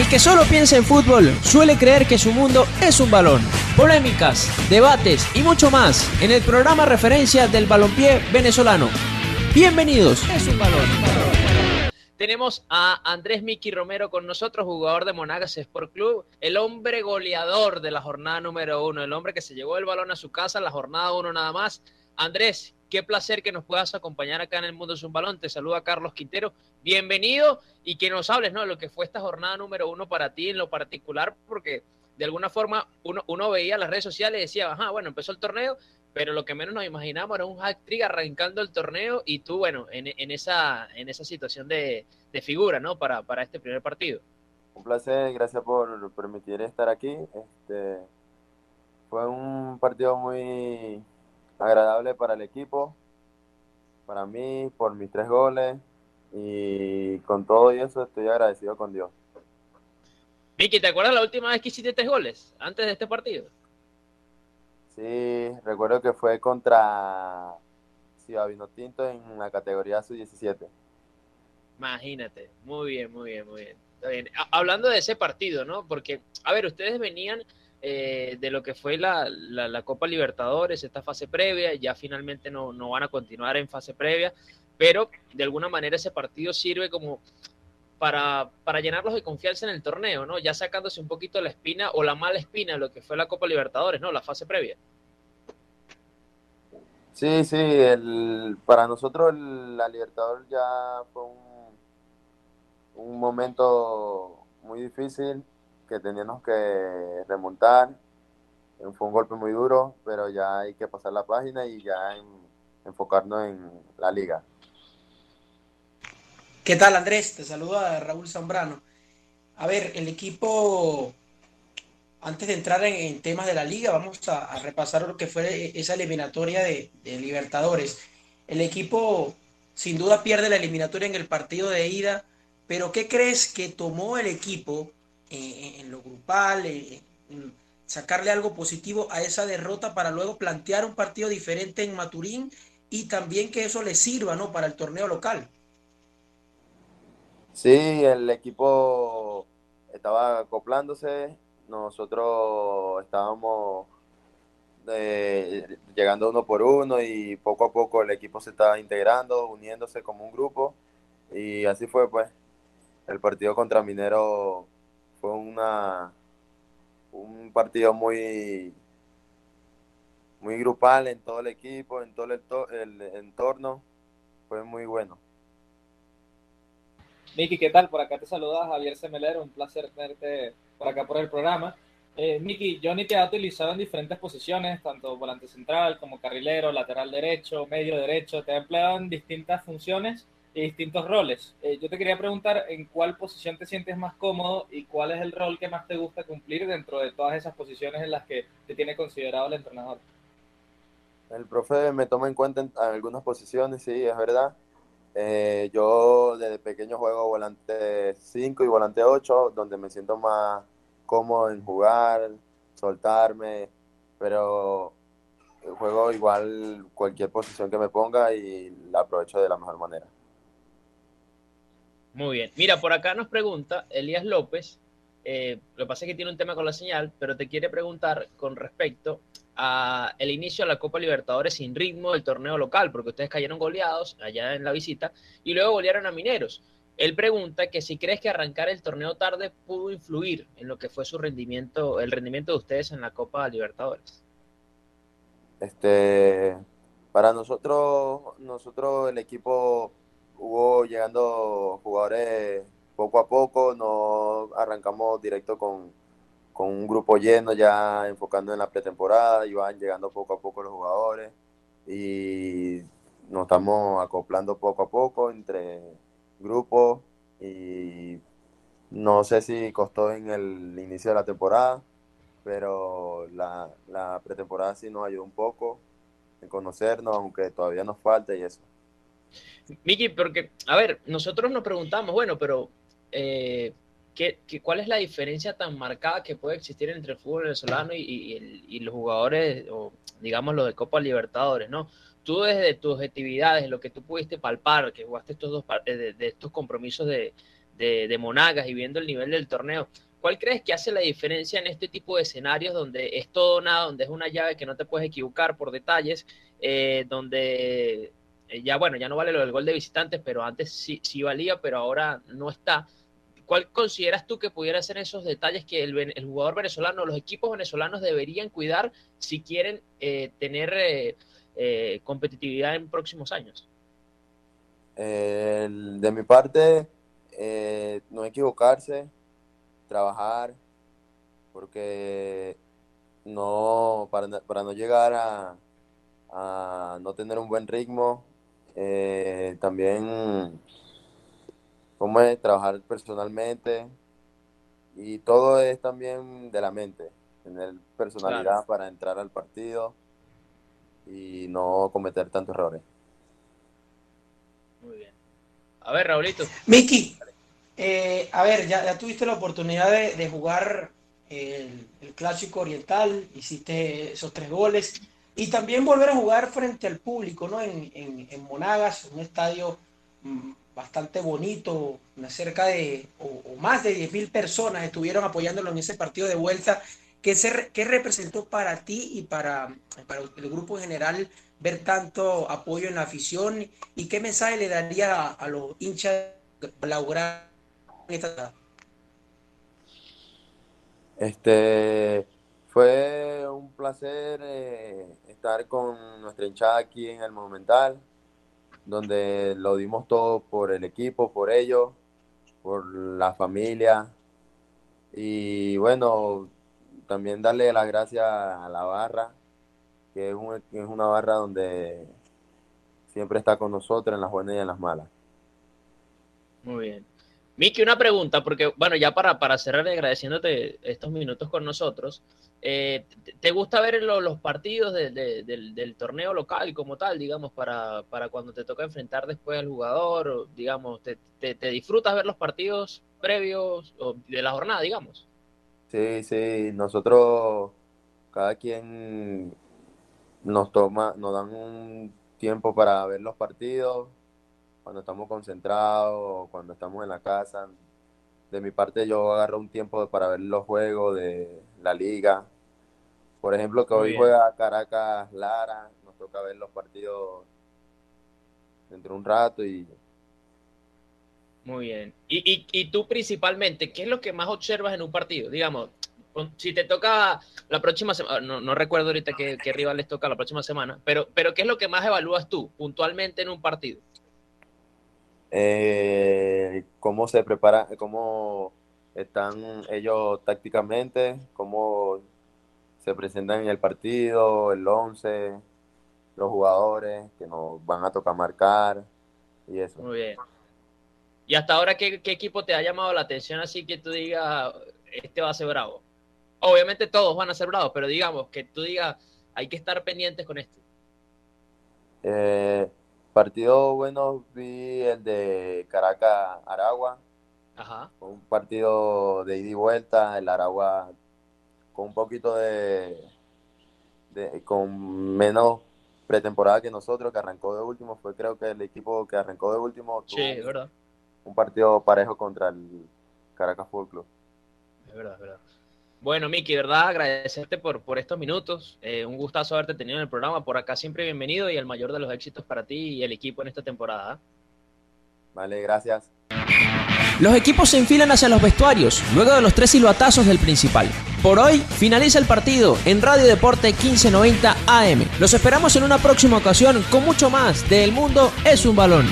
El que solo piensa en fútbol suele creer que su mundo es un balón. Polémicas, debates y mucho más en el programa referencia del balompié venezolano. Bienvenidos. Es un balón. Tenemos a Andrés Miki Romero con nosotros, jugador de Monagas Sport Club, el hombre goleador de la jornada número uno, el hombre que se llevó el balón a su casa en la jornada uno nada más. Andrés, qué placer que nos puedas acompañar acá en el Mundo es un Balón. Te saluda Carlos Quintero. Bienvenido y que nos hables ¿no? de lo que fue esta jornada número uno para ti en lo particular, porque de alguna forma uno, uno veía las redes sociales y decía, ajá, bueno, empezó el torneo, pero lo que menos nos imaginamos era un hat-trick arrancando el torneo y tú, bueno, en, en esa, en esa situación de, de, figura, ¿no? Para, para este primer partido. Un placer, gracias por permitir estar aquí. Este, fue un partido muy agradable para el equipo, para mí, por mis tres goles y con todo y eso estoy agradecido con Dios. Vicky, ¿te acuerdas la última vez que hiciste tres goles antes de este partido? Sí, recuerdo que fue contra Ciudad Tinto en la categoría sub-17. Imagínate, muy bien, muy bien, muy bien. bien. Hablando de ese partido, ¿no? Porque, a ver, ustedes venían eh, de lo que fue la, la, Copa Libertadores, esta fase previa, ya finalmente no, no, van a continuar en fase previa, pero de alguna manera ese partido sirve como para, para llenarlos de confianza en el torneo, ¿no? Ya sacándose un poquito la espina o la mala espina lo que fue la Copa Libertadores, ¿no? La fase previa. Sí, sí, el, para nosotros la Libertadores ya fue un, un momento muy difícil que teníamos que remontar. Fue un golpe muy duro, pero ya hay que pasar la página y ya enfocarnos en la liga. ¿Qué tal Andrés? Te saluda Raúl Zambrano. A ver, el equipo, antes de entrar en, temas de la liga, vamos a, repasar lo que fue esa eliminatoria de, de Libertadores. El equipo sin duda pierde la eliminatoria en el partido de ida, pero ¿qué crees que tomó el equipo en lo grupal, sacarle algo positivo a esa derrota para luego plantear un partido diferente en Maturín y también que eso le sirva ¿no? para el torneo local. Sí, el equipo estaba acoplándose, nosotros estábamos eh, llegando uno por uno y poco a poco el equipo se estaba integrando, uniéndose como un grupo y así fue pues. El partido contra Minero fue una un partido muy muy grupal en todo el equipo, en todo el, entorno, fue muy bueno. Miki, ¿qué tal? Por acá te saluda Javier Semelero, un placer tenerte por acá por el programa. Eh, Miki, Johnny te ha utilizado en diferentes posiciones, tanto volante central como carrilero, lateral derecho, medio derecho, te ha empleado en distintas funciones y distintos roles. Eh, yo te quería preguntar en cuál posición te sientes más cómodo y cuál es el rol que más te gusta cumplir dentro de todas esas posiciones en las que te tiene considerado el entrenador. El profe me toma en cuenta en algunas posiciones, sí, es verdad. Eh, yo desde pequeño juego volante 5 y volante 8, donde me siento más cómodo en jugar, soltarme, pero juego igual cualquier posición que me ponga y la aprovecho de la mejor manera. Muy bien. Mira, por acá nos pregunta Elías López. Eh, lo que pasa es que tiene un tema con la señal, pero te quiere preguntar con respecto a el inicio de la Copa Libertadores sin ritmo del torneo local, porque ustedes cayeron goleados allá en la visita y luego golearon a Mineros. Él pregunta que si crees que arrancar el torneo tarde pudo influir en lo que fue su rendimiento, el rendimiento de ustedes en la Copa Libertadores. Este, para nosotros, nosotros el equipo hubo llegando jugadores poco a poco, no arrancamos directo con, un grupo lleno ya enfocando en la pretemporada, iban llegando poco a poco los jugadores y nos estamos acoplando poco a poco entre grupos y no sé si costó en el inicio de la temporada, pero la, la pretemporada sí nos ayudó un poco en conocernos, aunque todavía nos falta y eso. Miki, porque, a ver, nosotros nos preguntamos, bueno, pero eh, ¿qué, cuál es la diferencia tan marcada que puede existir entre el fútbol venezolano y, los jugadores, o digamos los de Copa Libertadores, ¿no? Tú desde tus actividades, lo que tú pudiste palpar, que jugaste estos dos de, de estos compromisos de, de, Monagas y viendo el nivel del torneo, ¿cuál crees que hace la diferencia en este tipo de escenarios donde es todo nada, donde es una llave que no te puedes equivocar por detalles, eh, donde eh, ya bueno, ya no vale lo del gol de visitantes, pero antes sí, sí valía, pero ahora no está. ¿Cuál consideras tú que pudiera ser esos detalles que el, jugador venezolano, los equipos venezolanos deberían cuidar si quieren eh, tener eh, competitividad en próximos años? de mi parte, no equivocarse, trabajar, porque no para, no llegar a no tener un buen ritmo, eh, también cómo es trabajar personalmente y todo es también de la mente, tener personalidad para entrar al partido y no cometer tantos errores. Muy bien. A ver, Raulito. Miki, eh, a ver, ya, tuviste la oportunidad de, jugar el, Clásico Oriental, hiciste esos tres goles. Y también volver a jugar frente al público, ¿no? En, en, Monagas, un estadio mm, bastante bonito, cerca de, o, más de 10.000 personas estuvieron apoyándolo en ese partido de vuelta. ¿Qué, se, qué representó para ti y para, para el grupo en general ver tanto apoyo en la afición? ¿Y qué mensaje le daría a, los hinchas blaugranas en esta Este fue un placer eh, estar con nuestra hinchada aquí en el Monumental, donde lo dimos todo por el equipo, por ellos, por la familia. Y bueno, también darle las gracias a la barra, que es, es una barra donde siempre está con nosotros en las buenas y en las malas. Muy bien. Miki, una pregunta, porque bueno, ya para, para cerrar agradeciéndote estos minutos con nosotros, eh, ¿te gusta ver los partidos del, torneo local como tal, digamos, para, cuando te toca enfrentar después al jugador, digamos, te, disfrutas ver los partidos previos de la jornada, digamos? Sí, sí, nosotros, cada quien nos toma, nos dan un tiempo para ver los partidos, cuando estamos concentrados, cuando estamos en la casa. De mi parte yo agarro un tiempo para ver los juegos de la liga. Por ejemplo, que hoy juega Caracas Lara, nos toca ver los partidos dentro de un rato y... Muy bien. Y, y, tú principalmente, ¿qué es lo que más observas en un partido? Digamos, si te toca la próxima semana, no, no, recuerdo ahorita qué, qué, rival les toca la próxima semana, pero, pero ¿qué es lo que más evalúas tú puntualmente en un partido? Eh, cómo se preparan, cómo están ellos tácticamente, cómo se presentan en el partido, el 11, los jugadores que nos van a tocar marcar y eso. Muy bien. ¿Y hasta ahora qué, equipo te ha llamado la atención así que tú digas, este va a ser bravo? Obviamente todos van a ser bravos, pero digamos que tú digas, hay que estar pendientes con esto. Eh, Partido bueno vi el de Caracas Aragua. Ajá. Un partido de ida y vuelta, el Aragua con un poquito de, con menos pretemporada que nosotros, que arrancó de último, fue creo que el equipo que arrancó de último sí, es verdad. un partido parejo contra el Caracas Fútbol Club. Es verdad, es verdad. Bueno, Miki, ¿verdad? Agradecerte por, por estos minutos. Eh, un gustazo haberte tenido en el programa. Por acá siempre bienvenido y el mayor de los éxitos para ti y el equipo en esta temporada. Vale, gracias. Los equipos se enfilan hacia los vestuarios, luego de los tres silbatazos del principal. Por hoy finaliza el partido en Radio Deporte 1590 AM. Los esperamos en una próxima ocasión con mucho más de El Mundo es un balón.